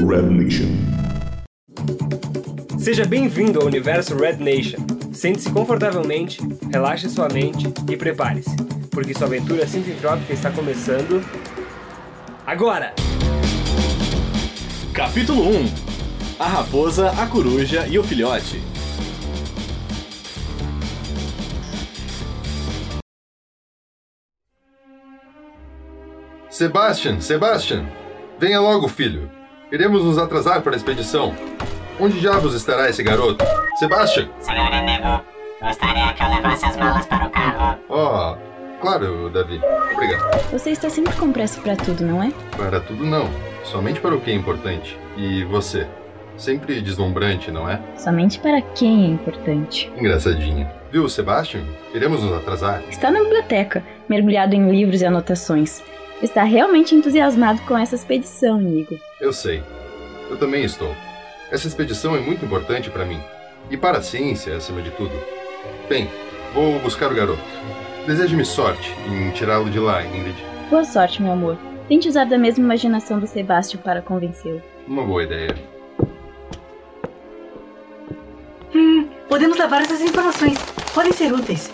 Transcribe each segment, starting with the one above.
Red Nation. Seja bem-vindo ao universo Red Nation. Sente-se confortavelmente, relaxe sua mente e prepare-se, porque sua aventura sinfotrópica está começando. agora! Capítulo 1 A Raposa, a Coruja e o Filhote. Sebastian, Sebastian! Venha logo, filho. Iremos nos atrasar para a expedição. Onde diabos estará esse garoto? Sebastian! Senhor Nego, gostaria que eu levasse as malas para o carro. Oh, claro, Davi. Obrigado. Você está sempre com pressa para tudo, não é? Para tudo não. Somente para o que é importante. E você? Sempre deslumbrante, não é? Somente para quem é importante. Engraçadinho. Viu, Sebastian? Iremos nos atrasar. Está na biblioteca, mergulhado em livros e anotações. Está realmente entusiasmado com essa expedição, Inigo. Eu sei. Eu também estou. Essa expedição é muito importante para mim. E para a ciência, acima de tudo. Bem, vou buscar o garoto. Deseje-me sorte em tirá-lo de lá, Ingrid. Boa sorte, meu amor. Tente usar da mesma imaginação do Sebastião para convencê-lo. Uma boa ideia. Hum, podemos levar essas informações. Podem ser úteis.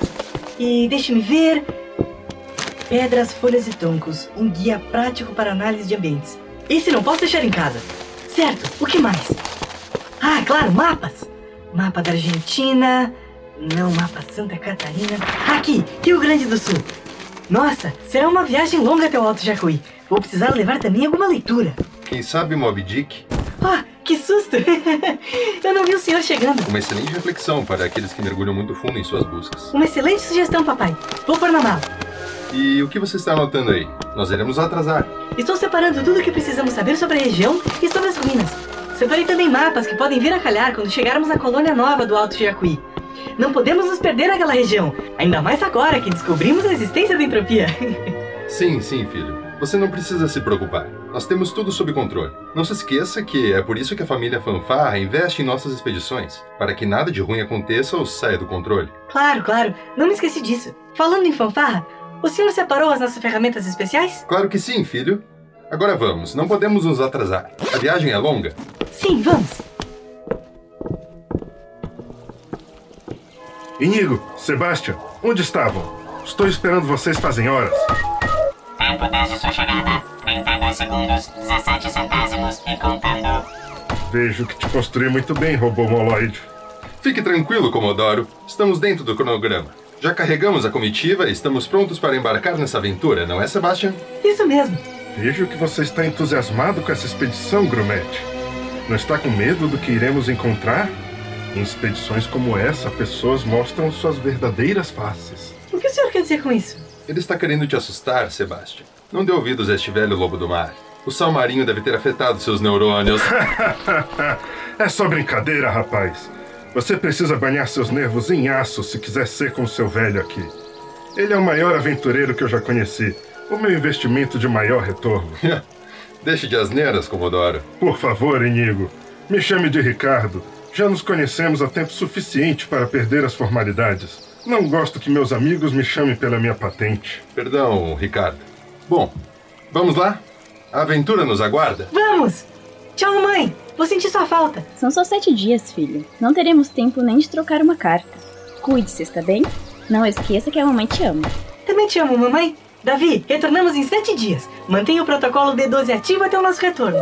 E deixe-me ver. Pedras, folhas e troncos. Um guia prático para análise de ambientes. Esse não posso deixar em casa. Certo, o que mais? Ah, claro, mapas. Mapa da Argentina. Não, mapa Santa Catarina. Aqui, Rio Grande do Sul. Nossa, será uma viagem longa até o Alto Jacuí. Vou precisar levar também alguma leitura. Quem sabe Moby Dick? Ah, que susto! Eu não vi o senhor chegando. Uma excelente reflexão para aqueles que mergulham muito fundo em suas buscas. Uma excelente sugestão, papai. Vou pôr na mala. E o que você está anotando aí? Nós iremos atrasar. Estou separando tudo o que precisamos saber sobre a região e sobre as ruínas. Separei também mapas que podem vir a calhar quando chegarmos à colônia nova do Alto Jacuí. Não podemos nos perder naquela região, ainda mais agora que descobrimos a existência da entropia. Sim, sim, filho. Você não precisa se preocupar. Nós temos tudo sob controle. Não se esqueça que é por isso que a família Fanfarra investe em nossas expedições, para que nada de ruim aconteça ou saia do controle. Claro, claro, não me esqueci disso. Falando em fanfarra, o senhor separou as nossas ferramentas especiais? Claro que sim, filho. Agora vamos, não podemos nos atrasar. A viagem é longa. Sim, vamos. Inigo, Sebastian, onde estavam? Estou esperando vocês fazem horas. Tempo desde sua chegada: 32 segundos, 17 centésimos e contando. Vejo que te construí muito bem, robô moloide. Fique tranquilo, Comodoro. Estamos dentro do cronograma. Já carregamos a comitiva e estamos prontos para embarcar nessa aventura, não é, Sebastian? Isso mesmo. Vejo que você está entusiasmado com essa expedição, Grumete. Não está com medo do que iremos encontrar? Em expedições como essa, pessoas mostram suas verdadeiras faces. O que o senhor quer dizer com isso? Ele está querendo te assustar, Sebastian. Não dê ouvidos a este velho lobo do mar. O sal marinho deve ter afetado seus neurônios. é só brincadeira, rapaz. Você precisa banhar seus nervos em aço se quiser ser como seu velho aqui. Ele é o maior aventureiro que eu já conheci. O meu investimento de maior retorno. Deixe de asneiras, Comodoro. Por favor, Inigo. Me chame de Ricardo. Já nos conhecemos há tempo suficiente para perder as formalidades. Não gosto que meus amigos me chamem pela minha patente. Perdão, Ricardo. Bom, vamos lá? A aventura nos aguarda? Vamos! Tchau, mamãe! Vou sentir sua falta. São só sete dias, filho. Não teremos tempo nem de trocar uma carta. Cuide-se, está bem? Não esqueça que a mamãe te ama. Também te amo, mamãe. Davi, retornamos em sete dias. Mantenha o protocolo D12 ativo até o nosso retorno.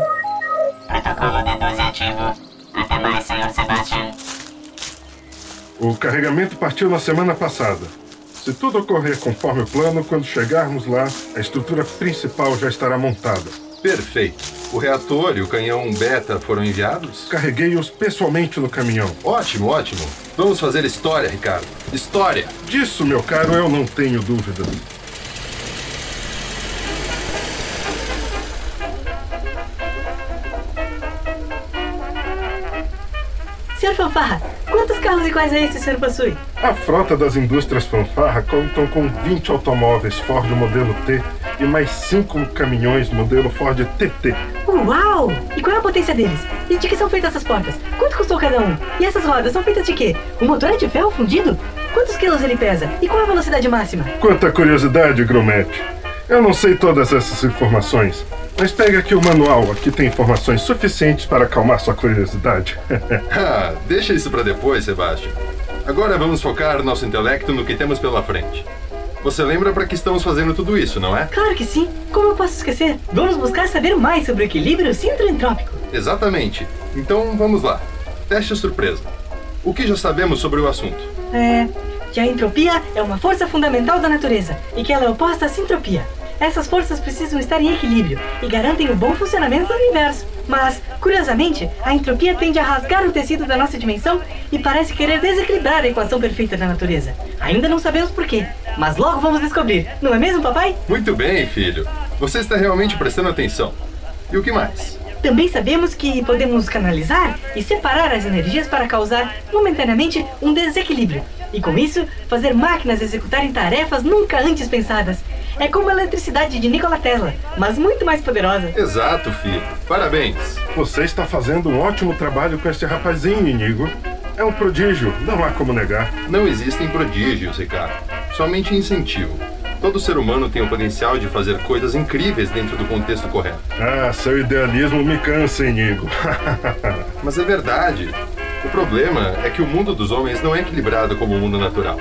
Protocolo D12 ativo. Até mais, senhor Sebastian. O carregamento partiu na semana passada. Se tudo ocorrer conforme o plano, quando chegarmos lá, a estrutura principal já estará montada. Perfeito. O reator e o canhão beta foram enviados? Carreguei-os pessoalmente no caminhão. Ótimo, ótimo. Vamos fazer história, Ricardo. História! Disso, meu caro, eu não tenho dúvida. Senhor Fanfarra, quantos carros iguais a esse o senhor possui? A frota das indústrias Fanfarra contam com 20 automóveis Ford modelo T e mais 5 caminhões modelo Ford TT. Uau! E qual é a potência deles? E de que são feitas essas portas? Quanto custou cada um? E essas rodas são feitas de quê? O motor é de ferro fundido? Quantos quilos ele pesa? E qual é a velocidade máxima? Quanta curiosidade, Grumete. Eu não sei todas essas informações, Mas pegue aqui o manual, aqui tem informações suficientes para acalmar sua curiosidade. Ah, deixa isso pra depois, Sebastian. Agora vamos focar nosso intelecto no que temos pela frente. Você lembra para que estamos fazendo tudo isso, não é? Claro que sim. Como eu posso esquecer? Vamos buscar saber mais sobre o equilíbrio sintroentrópico. Exatamente. Então vamos lá. Teste surpresa. O que já sabemos sobre o assunto? É. Que a entropia é uma força fundamental da natureza e que ela é oposta à sintropia. Essas forças precisam estar em equilíbrio e garantem o bom funcionamento do universo. Mas, curiosamente, a entropia tende a rasgar o tecido da nossa dimensão e parece querer desequilibrar a equação perfeita da natureza. Ainda não sabemos porquê, mas logo vamos descobrir, não é mesmo, papai? Muito bem, filho. Você está realmente prestando atenção. E o que mais? Também sabemos que podemos canalizar e separar as energias para causar momentaneamente um desequilíbrio. E com isso, fazer máquinas executarem tarefas nunca antes pensadas. É como a eletricidade de Nikola Tesla, mas muito mais poderosa. Exato, filho. Parabéns. Você está fazendo um ótimo trabalho com este rapazinho, Inigo. É um prodígio, não há como negar. Não existem prodígios, Ricardo. Somente incentivo. Todo ser humano tem o potencial de fazer coisas incríveis dentro do contexto correto. Ah, seu idealismo me cansa, Inigo. Mas é verdade. O problema é que o mundo dos homens não é equilibrado como o mundo natural.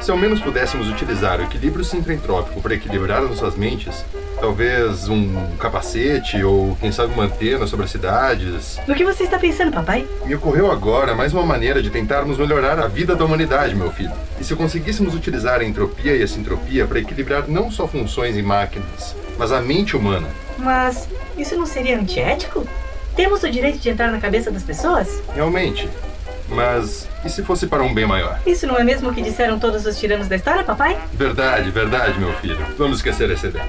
Se ao menos pudéssemos utilizar o equilíbrio sintroentrópico para equilibrar as nossas mentes, talvez um capacete ou, quem sabe, uma antena sobre as cidades. No que você está pensando, papai? Me ocorreu agora mais uma maneira de tentarmos melhorar a vida da humanidade, meu filho. E se conseguíssemos utilizar a entropia e a sintropia para equilibrar não só funções em máquinas, mas a mente humana? Mas isso não seria antiético? Temos o direito de entrar na cabeça das pessoas? Realmente. Mas e se fosse para um bem maior? Isso não é mesmo o que disseram todos os tiranos da história, papai? Verdade, verdade, meu filho. Vamos esquecer essa ideia.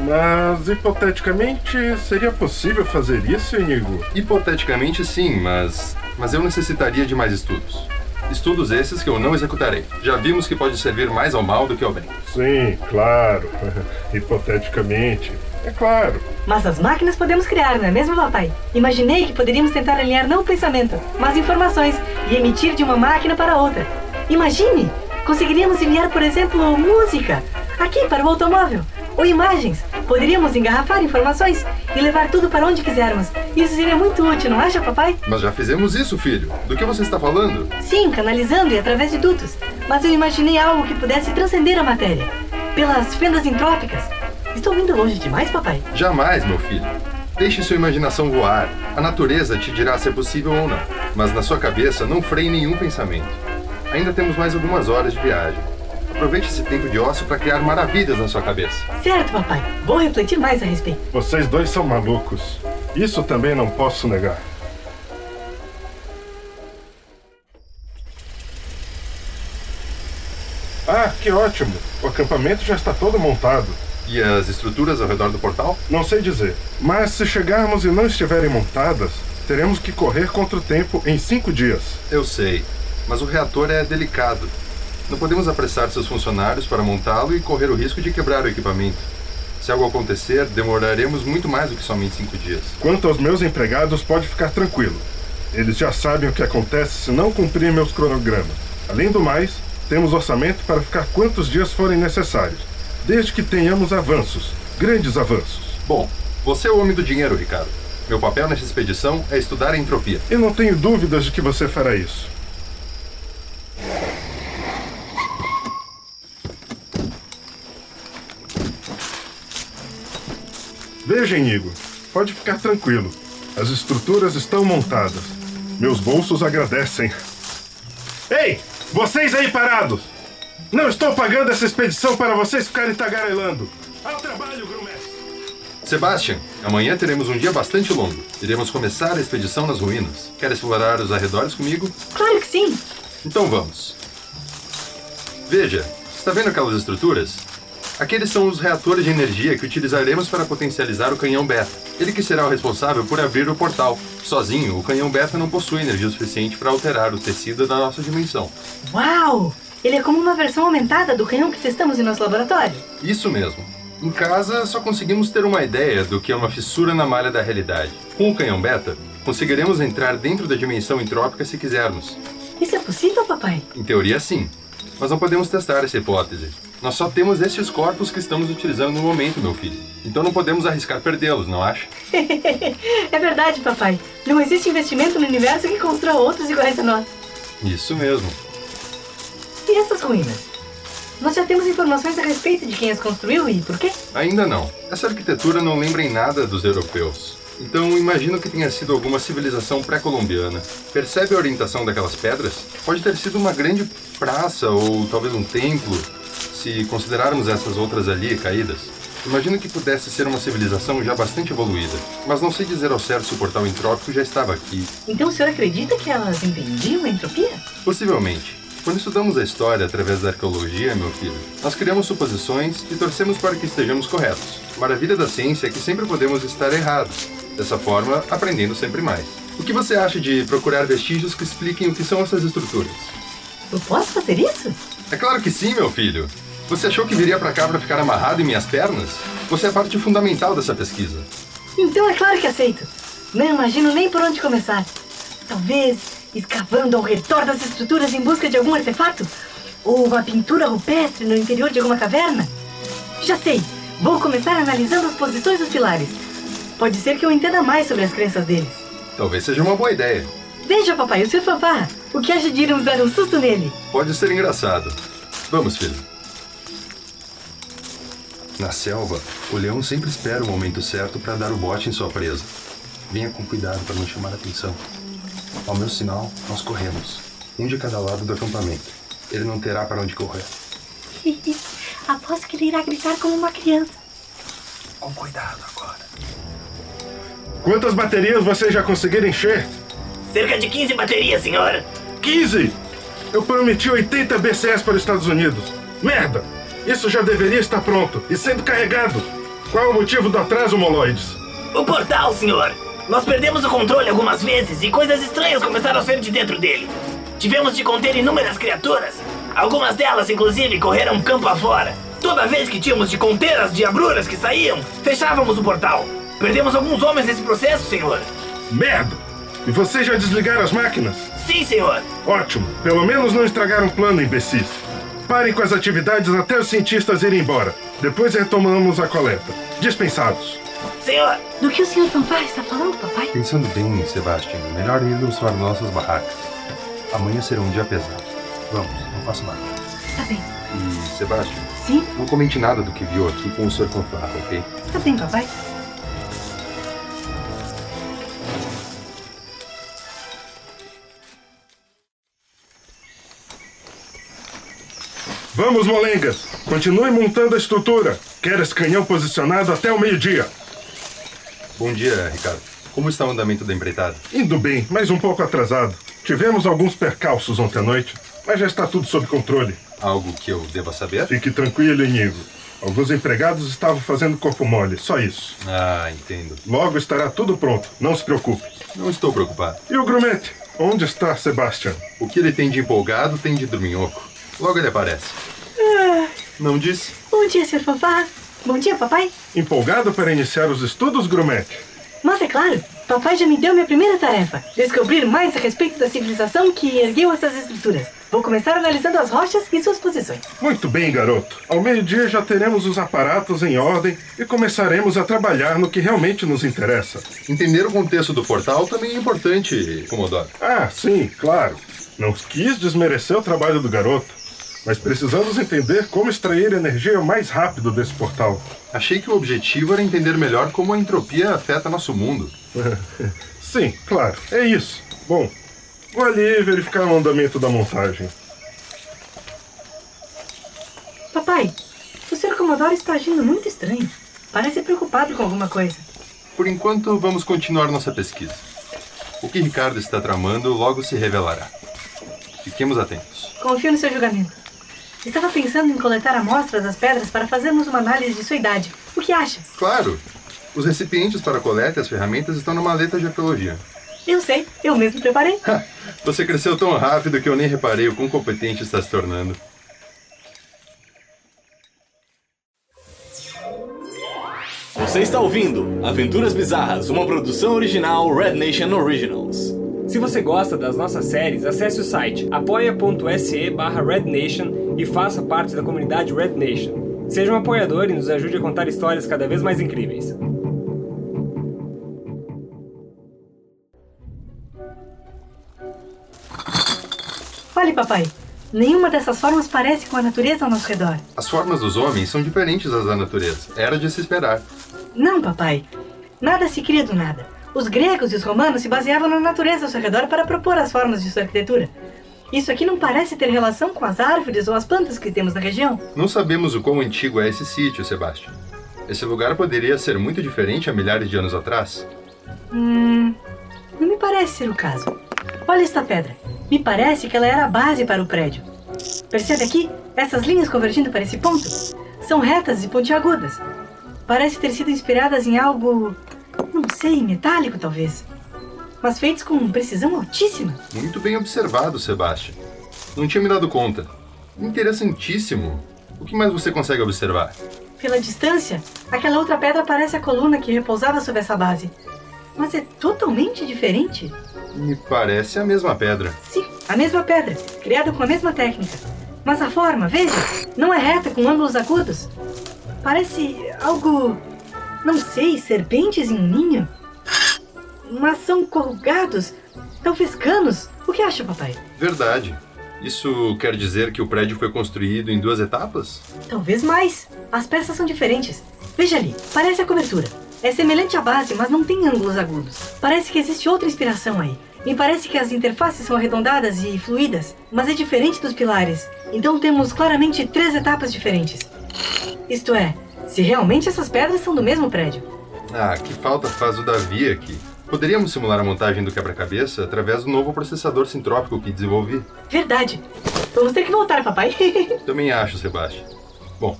Mas, hipoteticamente, seria possível fazer isso, Inigo? Hipoteticamente, sim, mas. Mas eu necessitaria de mais estudos. Estudos esses que eu não executarei. Já vimos que pode servir mais ao mal do que ao bem. Sim, claro. Hipoteticamente. É claro. Mas as máquinas podemos criar, não é mesmo, papai? Imaginei que poderíamos tentar alinhar não o pensamento, mas informações e emitir de uma máquina para outra. Imagine! Conseguiríamos enviar, por exemplo, música aqui para o automóvel ou imagens. Poderíamos engarrafar informações e levar tudo para onde quisermos. Isso seria muito útil, não acha, papai? Mas já fizemos isso, filho. Do que você está falando? Sim, canalizando e através de dutos. Mas eu imaginei algo que pudesse transcender a matéria pelas fendas entrópicas. Estou indo longe demais, papai? Jamais, meu filho. Deixe sua imaginação voar. A natureza te dirá se é possível ou não. Mas na sua cabeça não freie nenhum pensamento. Ainda temos mais algumas horas de viagem. Aproveite esse tempo de ócio para criar maravilhas na sua cabeça. Certo, papai. Vou refletir mais a respeito. Vocês dois são malucos. Isso também não posso negar. Ah, que ótimo! O acampamento já está todo montado. E as estruturas ao redor do portal? Não sei dizer. Mas se chegarmos e não estiverem montadas, teremos que correr contra o tempo em cinco dias. Eu sei, mas o reator é delicado. Não podemos apressar seus funcionários para montá-lo e correr o risco de quebrar o equipamento. Se algo acontecer, demoraremos muito mais do que somente cinco dias. Quanto aos meus empregados, pode ficar tranquilo. Eles já sabem o que acontece se não cumprir meus cronogramas. Além do mais, temos orçamento para ficar quantos dias forem necessários, desde que tenhamos avanços, grandes avanços. Bom, você é o homem do dinheiro, Ricardo. Meu papel nessa expedição é estudar a entropia. Eu não tenho dúvidas de que você fará isso. Veja, Inigo, pode ficar tranquilo. As estruturas estão montadas. Meus bolsos agradecem. Ei, vocês aí parados! Não estou pagando essa expedição para vocês ficarem tagarelando. Ao trabalho, grumestre! Sebastian, amanhã teremos um dia bastante longo. Iremos começar a expedição nas ruínas. Quer explorar os arredores comigo? Claro que sim. Então vamos. Veja, está vendo aquelas estruturas? Aqueles são os reatores de energia que utilizaremos para potencializar o canhão beta. Ele que será o responsável por abrir o portal. Sozinho, o canhão beta não possui energia suficiente para alterar o tecido da nossa dimensão. Uau! Ele é como uma versão aumentada do canhão que testamos em nosso laboratório. Isso mesmo. Em casa, só conseguimos ter uma ideia do que é uma fissura na malha da realidade. Com o canhão beta, conseguiremos entrar dentro da dimensão entrópica se quisermos. Isso é possível, papai? Em teoria, sim. Mas não podemos testar essa hipótese. Nós só temos esses corpos que estamos utilizando no momento, meu filho. Então não podemos arriscar perdê-los, não acha? é verdade, papai. Não existe investimento no universo que construa outros iguais a nós. Isso mesmo. E essas ruínas? Nós já temos informações a respeito de quem as construiu e por quê? Ainda não. Essa arquitetura não lembra em nada dos europeus. Então imagino que tenha sido alguma civilização pré-colombiana. Percebe a orientação daquelas pedras? Pode ter sido uma grande praça ou talvez um templo, se considerarmos essas outras ali caídas. Imagino que pudesse ser uma civilização já bastante evoluída, mas não sei dizer ao certo se o portal entrópico já estava aqui. Então o senhor acredita que elas entendiam a entropia? Possivelmente. Quando estudamos a história através da arqueologia, meu filho, nós criamos suposições e torcemos para que estejamos corretos. A maravilha da ciência é que sempre podemos estar errados. Dessa forma, aprendendo sempre mais. O que você acha de procurar vestígios que expliquem o que são essas estruturas? Eu posso fazer isso? É claro que sim, meu filho. Você achou que viria para cá para ficar amarrado em minhas pernas? Você é parte fundamental dessa pesquisa. Então é claro que aceito. Não imagino nem por onde começar. Talvez escavando ao redor das estruturas em busca de algum artefato? Ou uma pintura rupestre no interior de alguma caverna? Já sei! Vou começar analisando as posições dos pilares. Pode ser que eu entenda mais sobre as crenças deles. Talvez seja uma boa ideia. Veja, papai, o seu fanfarra. O que acha de irmos dar um susto nele? Pode ser engraçado. Vamos, filho. Na selva, o leão sempre espera o momento certo para dar o bote em sua presa. Venha com cuidado para não chamar atenção. Ao meu sinal, nós corremos, um de cada lado do acampamento. Ele não terá para onde correr. Aposto que ele irá gritar como uma criança. Com cuidado agora. Quantas baterias vocês já conseguiram encher? Cerca de 15 baterias, senhor. 15! Eu prometi 80 BCS para os Estados Unidos. Merda! Isso já deveria estar pronto e sendo carregado. Qual é o motivo do atraso, Moloides? O portal, senhor. Nós perdemos o controle algumas vezes e coisas estranhas começaram a sair de dentro dele. Tivemos de conter inúmeras criaturas. Algumas delas, inclusive, correram campo afora. Toda vez que tínhamos de conter as diabruras que saíam, fechávamos o portal. Perdemos alguns homens nesse processo, senhor. Merda! E vocês já desligaram as máquinas? Sim, senhor. Ótimo. Pelo menos não estragaram o plano, imbecis. Parem com as atividades até os cientistas irem embora. Depois retomamos a coleta. Dispensados. Senhor! Do que o senhor fanfarra está falando, papai? Pensando bem, Sebastian, melhor irmos para nossas barracas. Amanhã será um dia pesado. Vamos, não faça nada. Está bem. E, Sebastian, Sim? não comente nada do que viu aqui com o Sr. Fanfarra, ok? Está bem, papai. Vamos, molengas! Continue montando a estrutura. Quero esse canhão posicionado até o meio-dia. Bom dia, Ricardo. Como está o andamento da empreitada? Indo bem, mas um pouco atrasado. Tivemos alguns percalços ontem à noite, mas já está tudo sob controle. Algo que eu deva saber? Fique tranquilo, Inigo. Alguns empregados estavam fazendo corpo mole, só isso. Ah, entendo. Logo estará tudo pronto, não se preocupe. Não estou preocupado. E o grumete? Onde está Sebastian? O que ele tem de empolgado tem de dorminhoco. Logo ele aparece. Não disse? Bom dia, senhor fanfarra. Bom dia, papai. Empolgado para iniciar os estudos, grumete? Mas é claro, papai já me deu minha primeira tarefa: descobrir mais a respeito da civilização que ergueu essas estruturas. Vou começar analisando as rochas e suas posições. Muito bem, garoto. Ao meio-dia já teremos os aparatos em ordem e começaremos a trabalhar no que realmente nos interessa. Entender o contexto do portal também é importante, Comodoro. Ah, sim, claro. Não quis desmerecer o trabalho do garoto, mas precisamos entender como extrair energia mais rápido desse portal. Achei que o objetivo era entender melhor como a entropia afeta nosso mundo. Sim, claro, é isso. Bom, vou ali verificar o andamento da montagem. Papai, o senhor Comodoro está agindo muito estranho. Parece preocupado com alguma coisa. Por enquanto, vamos continuar nossa pesquisa. O que Ricardo está tramando logo se revelará. Fiquemos atentos. Confio no seu julgamento. Estava pensando em coletar amostras das pedras para fazermos uma análise de sua idade. O que acha? Claro! Os recipientes para a coleta e as ferramentas estão na maleta de arqueologia. Eu sei, eu mesmo preparei. Você cresceu tão rápido que eu nem reparei o quão competente está se tornando. Você está ouvindo Aventuras Bizarras, uma produção original Red Nation Originals. Se você gosta das nossas séries, acesse o site apoia.se barra rednation e faça parte da comunidade Red Nation. Seja um apoiador e nos ajude a contar histórias cada vez mais incríveis. Olhe, papai. Nenhuma dessas formas parece com a natureza ao nosso redor. As formas dos homens são diferentes das da natureza. Era de se esperar. Não, papai. Nada se cria do nada. Os gregos e os romanos se baseavam na natureza ao seu redor para propor as formas de sua arquitetura. Isso aqui não parece ter relação com as árvores ou as plantas que temos na região. Não sabemos o quão antigo é esse sítio, Sebastian. Esse lugar poderia ser muito diferente há milhares de anos atrás. Hum. Não me parece ser o caso. Olha esta pedra. Me parece que ela era a base para o prédio. Percebe aqui? Essas linhas convergindo para esse ponto? São retas e pontiagudas. Parece ter sido inspiradas em algo. Sei, metálico talvez. Mas feitos com precisão altíssima. Muito bem observado, Sebastian. Não tinha me dado conta. Interessantíssimo. O que mais você consegue observar? Pela distância, aquela outra pedra parece a coluna que repousava sobre essa base. Mas é totalmente diferente. Me parece a mesma pedra. Sim, a mesma pedra, criada com a mesma técnica. Mas a forma, veja, não é reta com ângulos agudos. Parece algo. Não sei, serpentes em um ninho? Mas são corrugados, talvez canos. O que acha, papai? Verdade. Isso quer dizer que o prédio foi construído em duas etapas? Talvez mais. As peças são diferentes. Veja ali, parece a cobertura. É semelhante à base, mas não tem ângulos agudos. Parece que existe outra inspiração aí. Me parece que as interfaces são arredondadas e fluídas, mas é diferente dos pilares. Então temos claramente três etapas diferentes. Isto é, se realmente essas pedras são do mesmo prédio. Ah, que falta faz o Davi aqui. Poderíamos simular a montagem do quebra-cabeça através do novo processador sintrópico que desenvolvi. Verdade. Vamos ter que voltar, papai. Também acho, Sebastião. Bom,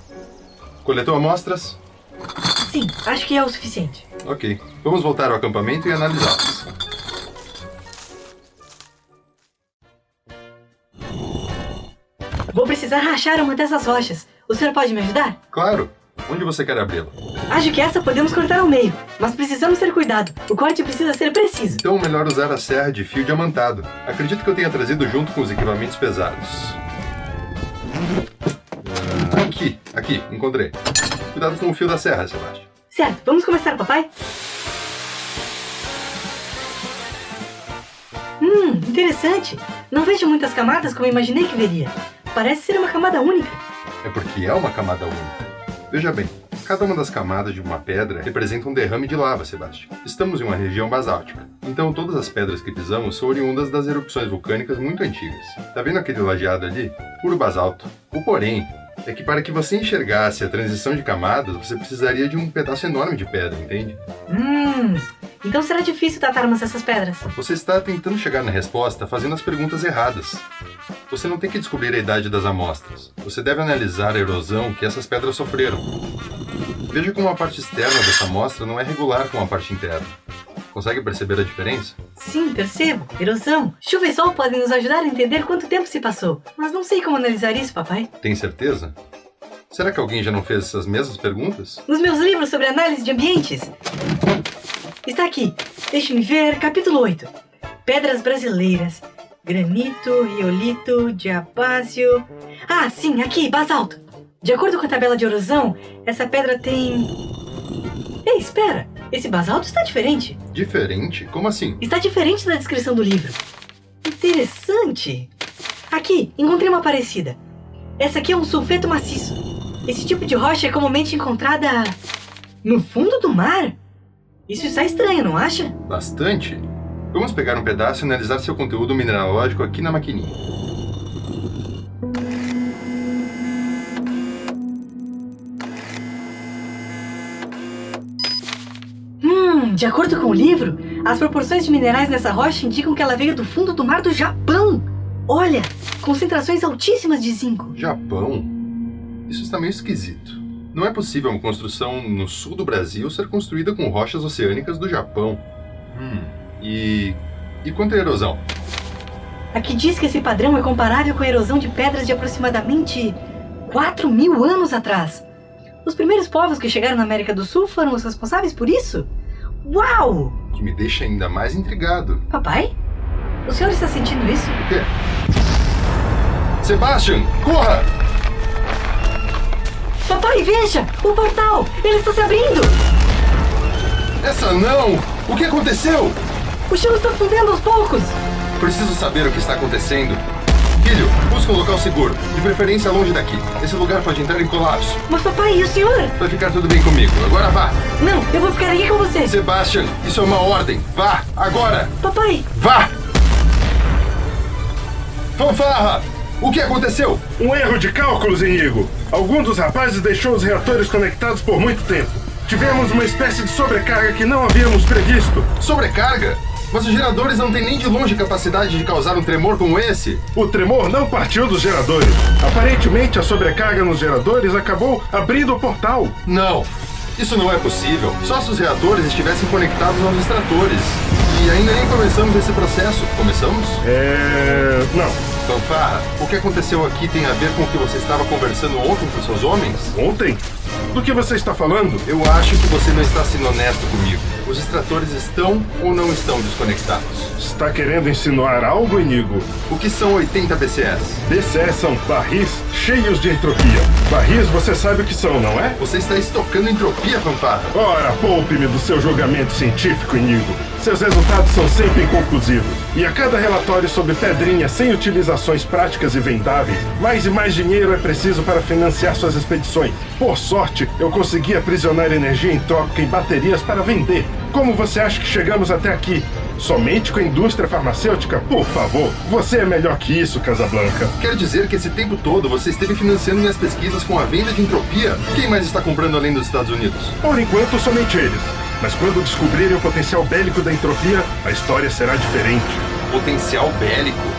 coletou amostras? Sim, acho que é o suficiente. Ok. Vamos voltar ao acampamento e analisá-las. Vou precisar rachar uma dessas rochas. O senhor pode me ajudar? Claro. Onde você quer abri-la? Acho que essa podemos cortar ao meio, mas precisamos ter cuidado. O corte precisa ser preciso. Então, melhor usar a serra de fio diamantado. Acredito que eu tenha trazido junto com os equipamentos pesados. Aqui, aqui, encontrei. Cuidado com o fio da serra, Sebastião. Certo, vamos começar, papai? Hum, interessante. Não vejo muitas camadas como imaginei que veria. Parece ser uma camada única. É porque é uma camada única. Veja bem, cada uma das camadas de uma pedra representa um derrame de lava, Sebastião. Estamos em uma região basáltica, então todas as pedras que pisamos são oriundas das erupções vulcânicas muito antigas. Tá vendo aquele lajeado ali? Puro basalto. O porém é que para que você enxergasse a transição de camadas, você precisaria de um pedaço enorme de pedra, entende? Hum, então será difícil datarmos essas pedras. Você está tentando chegar na resposta fazendo as perguntas erradas. Você não tem que descobrir a idade das amostras. Você deve analisar a erosão que essas pedras sofreram. Veja como a parte externa dessa amostra não é regular com a parte interna. Consegue perceber a diferença? Sim, percebo. Erosão. Chuva e sol podem nos ajudar a entender quanto tempo se passou. Mas não sei como analisar isso, papai. Tem certeza? Será que alguém já não fez essas mesmas perguntas? Nos meus livros sobre análise de ambientes. Está aqui. Deixe-me ver. Capítulo 8. Pedras brasileiras. Granito, riolito, diabásio. Ah, sim, aqui, basalto. De acordo com a tabela de erosão, essa pedra tem. Ei, espera! Esse basalto está diferente. Diferente? Como assim? Está diferente da descrição do livro. Interessante. Aqui, encontrei uma parecida. Essa aqui é um sulfeto maciço. Esse tipo de rocha é comumente encontrada no fundo do mar. Isso está estranho, não acha? Bastante. Vamos pegar um pedaço e analisar seu conteúdo mineralógico aqui na maquininha. Hum, de acordo com o livro, as proporções de minerais nessa rocha indicam que ela veio do fundo do mar do Japão. Olha, concentrações altíssimas de zinco. Japão? Isso está meio esquisito. Não é possível uma construção no sul do Brasil ser construída com rochas oceânicas do Japão. Hum, e. E quanto à erosão? Aqui diz que esse padrão é comparável com a erosão de pedras de aproximadamente 4 mil anos atrás. Os primeiros povos que chegaram na América do Sul foram os responsáveis por isso? Uau! Que me deixa ainda mais intrigado. Papai? O senhor está sentindo isso? O quê? Sebastian, corra! Papai, veja! O portal! Ele está se abrindo! Essa não! O que aconteceu? O chão está fundendo aos poucos! Preciso saber o que está acontecendo. Filho, busca um local seguro, de preferência longe daqui. Esse lugar pode entrar em colapso. Mas papai, e o senhor? Vai ficar tudo bem comigo. Agora vá. Não, eu vou ficar aqui com você! Sebastian, isso é uma ordem. Vá, agora! Papai! Vá! Fanfarra! O que aconteceu? Um erro de cálculos, Inigo. Algum dos rapazes deixou os reatores conectados por muito tempo. Tivemos uma espécie de sobrecarga que não havíamos previsto. Sobrecarga? Mas os geradores não têm nem de longe capacidade de causar um tremor como esse. O tremor não partiu dos geradores. Aparentemente, a sobrecarga nos geradores acabou abrindo o portal. Não, isso não é possível. Só se os reatores estivessem conectados aos extratores. E ainda nem começamos esse processo. Começamos? É. Não. Fanfarra, o que aconteceu aqui tem a ver com o que você estava conversando ontem com seus homens? Ontem? Do que você está falando? Eu acho que você não está sendo honesto comigo. Os extratores estão ou não estão desconectados? Está querendo insinuar algo, Inigo? O que são 80 BCS? BCS são barris cheios de entropia. Barris você sabe o que são, não é? Você está estocando entropia, Fanfarra. Ora, poupe-me do seu julgamento científico, Inigo. Seus resultados são sempre inconclusivos. E a cada relatório sobre pedrinha sem utilizações práticas e vendáveis, mais e mais dinheiro é preciso para financiar suas expedições. Por sorte, eu consegui aprisionar energia entrópica em baterias para vender. Como você acha que chegamos até aqui? Somente com a indústria farmacêutica? Por favor, você é melhor que isso, Casablanca. Quer dizer que esse tempo todo você esteve financiando minhas pesquisas com a venda de entropia? Quem mais está comprando além dos Estados Unidos? Por enquanto, somente eles. Mas quando descobrirem o potencial bélico da entropia, a história será diferente. Potencial bélico?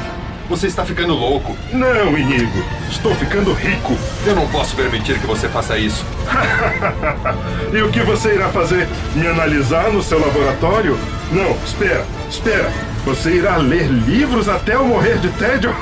Você está ficando louco. Não, Inigo. Estou ficando rico. Eu não posso permitir que você faça isso. e o que você irá fazer? Me analisar no seu laboratório? Não, espera, espera. Você irá ler livros até eu morrer de tédio?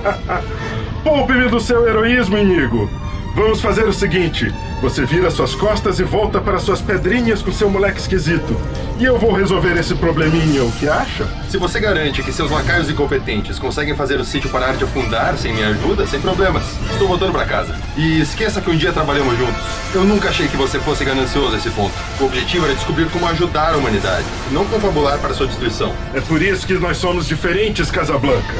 Poupe-me do seu heroísmo, Inigo. Vamos fazer o seguinte: você vira suas costas e volta para suas pedrinhas com seu moleque esquisito. E eu vou resolver esse probleminha, o que acha? Se você garante que seus lacaios incompetentes conseguem fazer o sítio parar de afundar sem minha ajuda, sem problemas. Estou voltando para casa. E esqueça que um dia trabalhamos juntos. Eu nunca achei que você fosse ganancioso a esse ponto. O objetivo era descobrir como ajudar a humanidade, não confabular para sua destruição. É por isso que nós somos diferentes, Casablanca.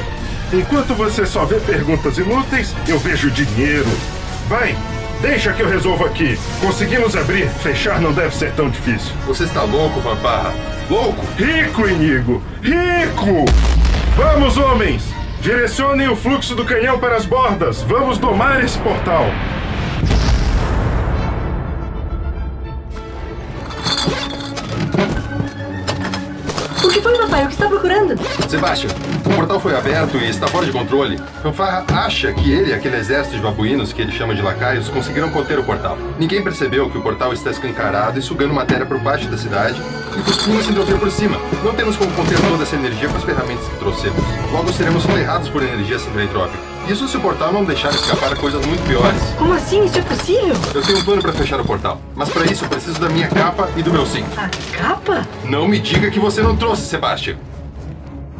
Enquanto você só vê perguntas inúteis, eu vejo dinheiro. Vai, deixa que eu resolvo aqui. Conseguimos abrir, fechar não deve ser tão difícil. Você está louco, Fanfarra? Louco? Rico, Inigo! Rico! Vamos, homens! Direcionem o fluxo do canhão para as bordas. Vamos domar esse portal. O que foi, papai? O que está procurando? Sebastian, o portal foi aberto e está fora de controle. Fanfarra acha que ele e aquele exército de babuínos que ele chama de lacaios conseguiram conter o portal. Ninguém percebeu que o portal está escancarado e sugando matéria por baixo da cidade e cuspindo essa entropia por cima. Não temos como conter toda essa energia com as ferramentas que trouxemos. Logo seremos ferrados por energia centroentrópica. Isso se o portal não deixar escapar coisas muito piores. Como assim? Isso é possível? Eu tenho um plano para fechar o portal, mas para isso eu preciso da minha capa e do meu cinto. A capa? Não me diga que você não trouxe, Sebastian.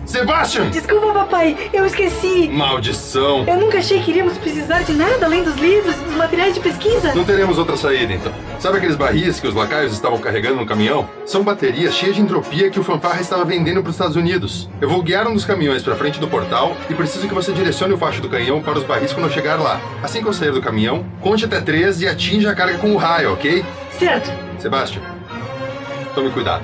Sebastian! Desculpa, papai. Eu esqueci. Maldição! Eu nunca achei que iríamos precisar de nada além dos livros e dos materiais de pesquisa. Não teremos outra saída, então. Sabe aqueles barris que os lacaios estavam carregando no caminhão? São baterias cheias de entropia que o fanfarra estava vendendo para os Estados Unidos. Eu vou guiar um dos caminhões para frente do portal e preciso que você direcione o facho do canhão para os barris quando eu chegar lá. Assim que eu sair do caminhão, conte até três e atinja a carga com o raio, ok? Certo. Sebastian, tome cuidado.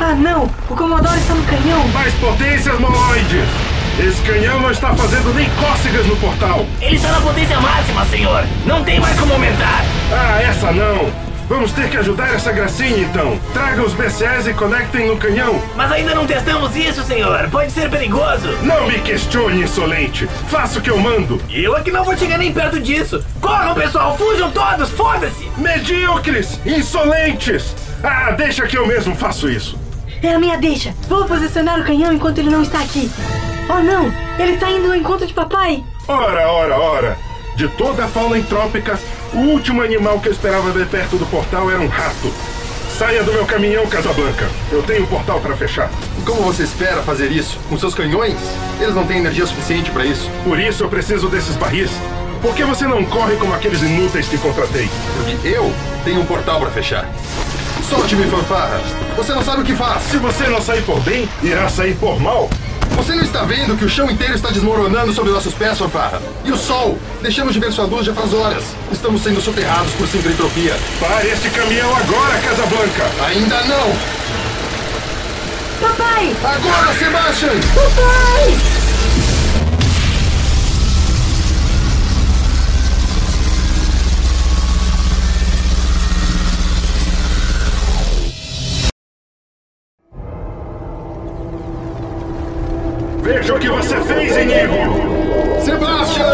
Ah, não! O Commodore está no canhão! Mais potências, moloides! Esse canhão não está fazendo nem cócegas no portal! Ele está na potência máxima, senhor! Não tem mais como aumentar! Ah, essa não! Vamos ter que ajudar essa gracinha então! Traga os BCS e conectem no canhão! Mas ainda não testamos isso, senhor! Pode ser perigoso! Não me questione, insolente! Faça o que eu mando! Eu é que não vou chegar nem perto disso! Corram, pessoal! Fujam todos! Foda-se! Medíocres! Insolentes! Ah, deixa que eu mesmo faço isso! É a minha deixa. Vou posicionar o canhão enquanto ele não está aqui. Oh, não! Ele está indo ao encontro de papai! Ora, ora, ora! De toda a fauna entrópica, o último animal que eu esperava ver perto do portal era um rato. Saia do meu caminhão, Casablanca. Eu tenho um portal para fechar. como você espera fazer isso? Com seus canhões? Eles não têm energia suficiente para isso. Por isso eu preciso desses barris. Por que você não corre como aqueles inúteis que contratei? Porque eu tenho um portal para fechar. Solte-me, fanfarra! Você não sabe o que faz! Se você não sair por bem, irá sair por mal. Você não está vendo que o chão inteiro está desmoronando sob nossos pés, fanfarra? E o sol? Deixamos de ver sua luz já faz horas. Estamos sendo soterrados por simples entropia. Pare este caminhão agora, Casablanca! Ainda não! Papai! Agora, Sebastian! Papai! Veja o que você fez, Inigo! Sebastian!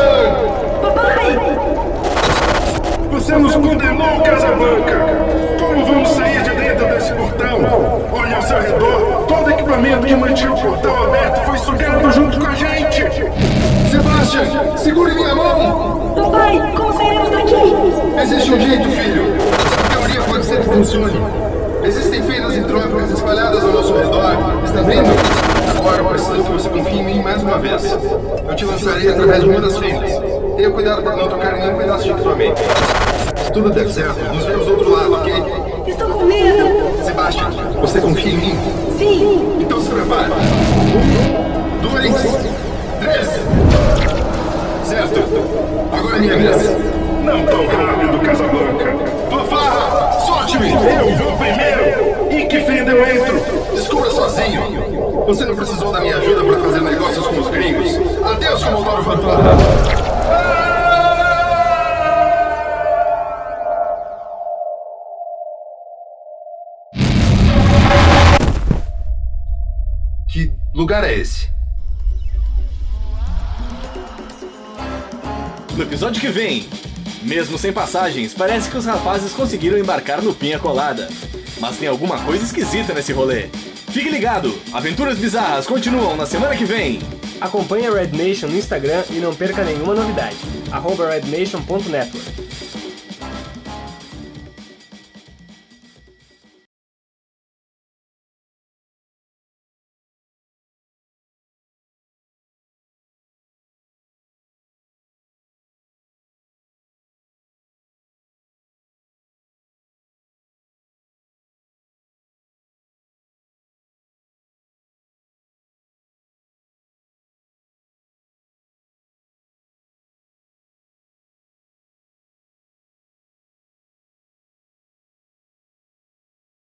Papai! Você nos condenou, Casablanca! Como vamos sair de dentro desse portão? Olhe ao seu redor, todo equipamento que mantinha o portão aberto foi sugado junto com a gente! Sebastian, segure minha mão! Papai, como sairemos daqui? Existe um jeito, filho. A teoria pode ser que funcione. Existem feiras entrópicas espalhadas ao nosso redor. Está vendo? Preciso que você confie em mim mais uma vez. Eu te lançarei através de uma das feiras. Tenha cuidado para não tocar em nenhum pedaço de equipamento. Se tudo der certo, nos vemos do outro lado, ok? Estou com medo! Sebastian, você confia em mim? Sim! Então se prepare. Um, dois, três. Certo. Agora é minha vez. Não tão rápido, Casablanca! Fanfarra, solte-me! Eu vou primeiro! E que fenda eu entro? Descubra sozinho. Você não precisou da minha ajuda para fazer negócios com os gringos. Adeus, Comodoro Fanfarra. Que lugar é esse? No episódio que vem, mesmo sem passagens, parece que os rapazes conseguiram embarcar no Pinha Colada. Mas tem alguma coisa esquisita nesse rolê. Fique ligado, aventuras bizarras continuam na semana que vem. Acompanhe a Red Nation no Instagram e não perca nenhuma novidade. arroba rednation.network.